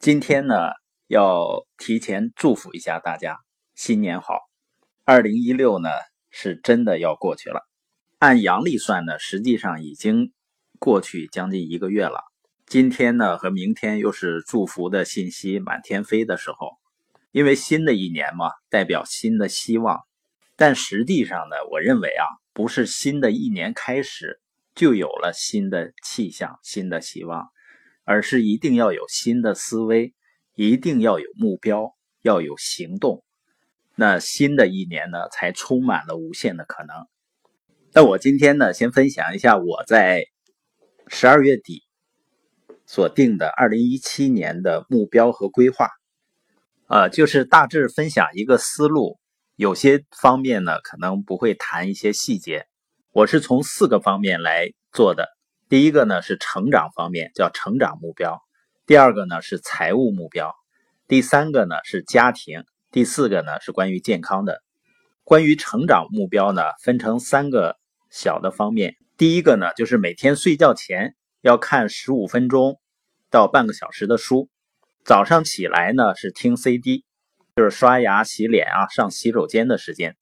今天呢，要提前祝福一下大家，新年好！二零一六呢，是真的要过去了。按阳历算呢，实际上已经过去将近一个月了。今天呢和明天又是祝福的信息满天飞的时候，因为新的一年嘛，代表新的希望。但实际上呢，我认为啊，不是新的一年开始就有了新的气象、新的希望，而是一定要有新的思维，一定要有目标，要有行动。那新的一年呢，才充满了无限的可能。那我今天呢，先分享一下我在十二月底。所定的二零一七年的目标和规划，呃，就是大致分享一个思路。有些方面呢，可能不会谈一些细节。我是从四个方面来做的。第一个呢是成长方面，叫成长目标；第二个呢是财务目标；第三个呢是家庭；第四个呢是关于健康的。关于成长目标呢，分成三个小的方面。第一个呢就是每天睡觉前。要看十五分钟到半个小时的书，早上起来呢是听 CD，就是刷牙、洗脸啊、上洗手间的时间。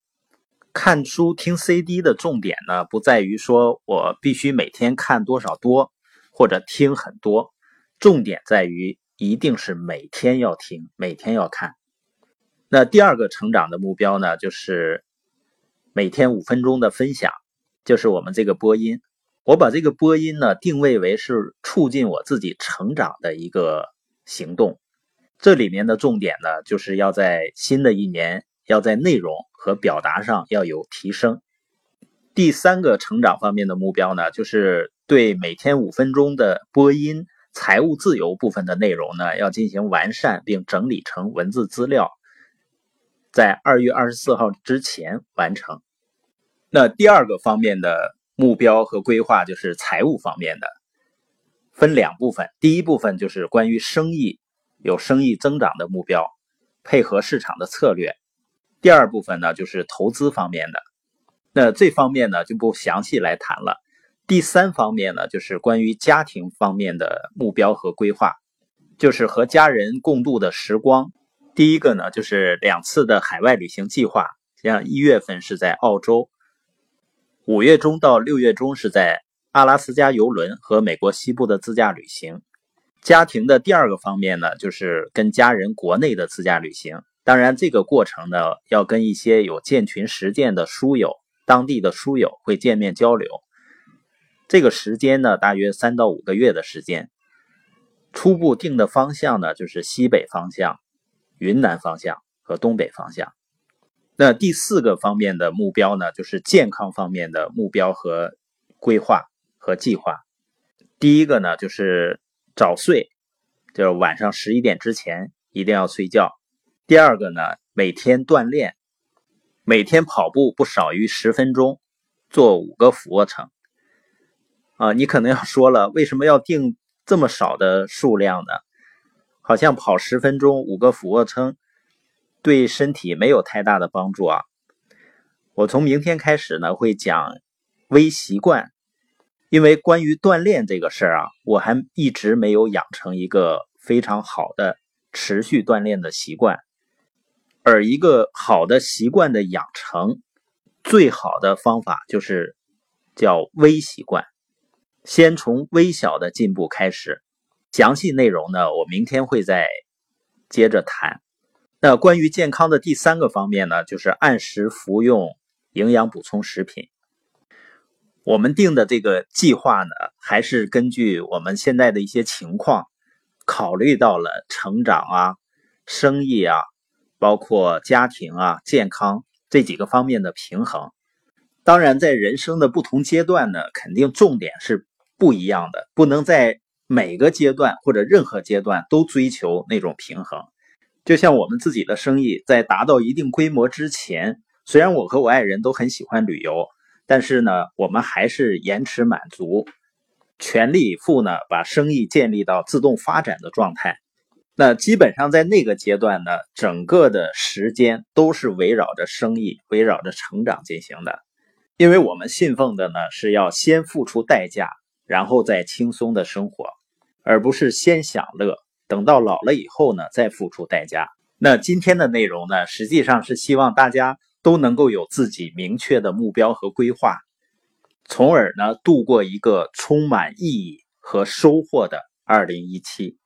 看书听 CD 的重点呢，不在于说我必须每天看多少多，或者听很多，重点在于一定是每天要听，每天要看。那第二个成长的目标呢，就是每天五分钟的分享，就是我们这个播音。我把这个播音呢定位为是促进我自己成长的一个行动，这里面的重点呢就是要在新的一年要在内容和表达上要有提升。第三个成长方面的目标呢，就是对每天五分钟的播音财务自由部分的内容呢要进行完善并整理成文字资料，在二月二十四号之前完成。那第二个方面的。目标和规划就是财务方面的，分两部分。第一部分就是关于生意，有生意增长的目标，配合市场的策略。第二部分呢，就是投资方面的。那这方面呢，就不详细来谈了。第三方面呢，就是关于家庭方面的目标和规划，就是和家人共度的时光。第一个呢，就是两次的海外旅行计划，像一月份是在澳洲。五月中到六月中是在阿拉斯加游轮和美国西部的自驾旅行。家庭的第二个方面呢，就是跟家人国内的自驾旅行。当然，这个过程呢，要跟一些有建群实践的书友、当地的书友会见面交流。这个时间呢，大约三到五个月的时间。初步定的方向呢，就是西北方向、云南方向和东北方向。那第四个方面的目标呢，就是健康方面的目标和规划和计划。第一个呢，就是早睡，就是晚上十一点之前一定要睡觉。第二个呢，每天锻炼，每天跑步不少于十分钟，做五个俯卧撑。啊，你可能要说了，为什么要定这么少的数量呢？好像跑十分钟五个俯卧撑。对身体没有太大的帮助啊！我从明天开始呢，会讲微习惯，因为关于锻炼这个事儿啊，我还一直没有养成一个非常好的持续锻炼的习惯。而一个好的习惯的养成，最好的方法就是叫微习惯，先从微小的进步开始。详细内容呢，我明天会再接着谈。那关于健康的第三个方面呢，就是按时服用营养补充食品。我们定的这个计划呢，还是根据我们现在的一些情况，考虑到了成长啊、生意啊、包括家庭啊、健康这几个方面的平衡。当然，在人生的不同阶段呢，肯定重点是不一样的，不能在每个阶段或者任何阶段都追求那种平衡。就像我们自己的生意在达到一定规模之前，虽然我和我爱人都很喜欢旅游，但是呢，我们还是延迟满足，全力以赴呢，把生意建立到自动发展的状态。那基本上在那个阶段呢，整个的时间都是围绕着生意、围绕着成长进行的。因为我们信奉的呢，是要先付出代价，然后再轻松的生活，而不是先享乐，等到老了以后呢，再付出代价。那今天的内容呢，实际上是希望大家都能够有自己明确的目标和规划，从而呢度过一个充满意义和收获的二零一七。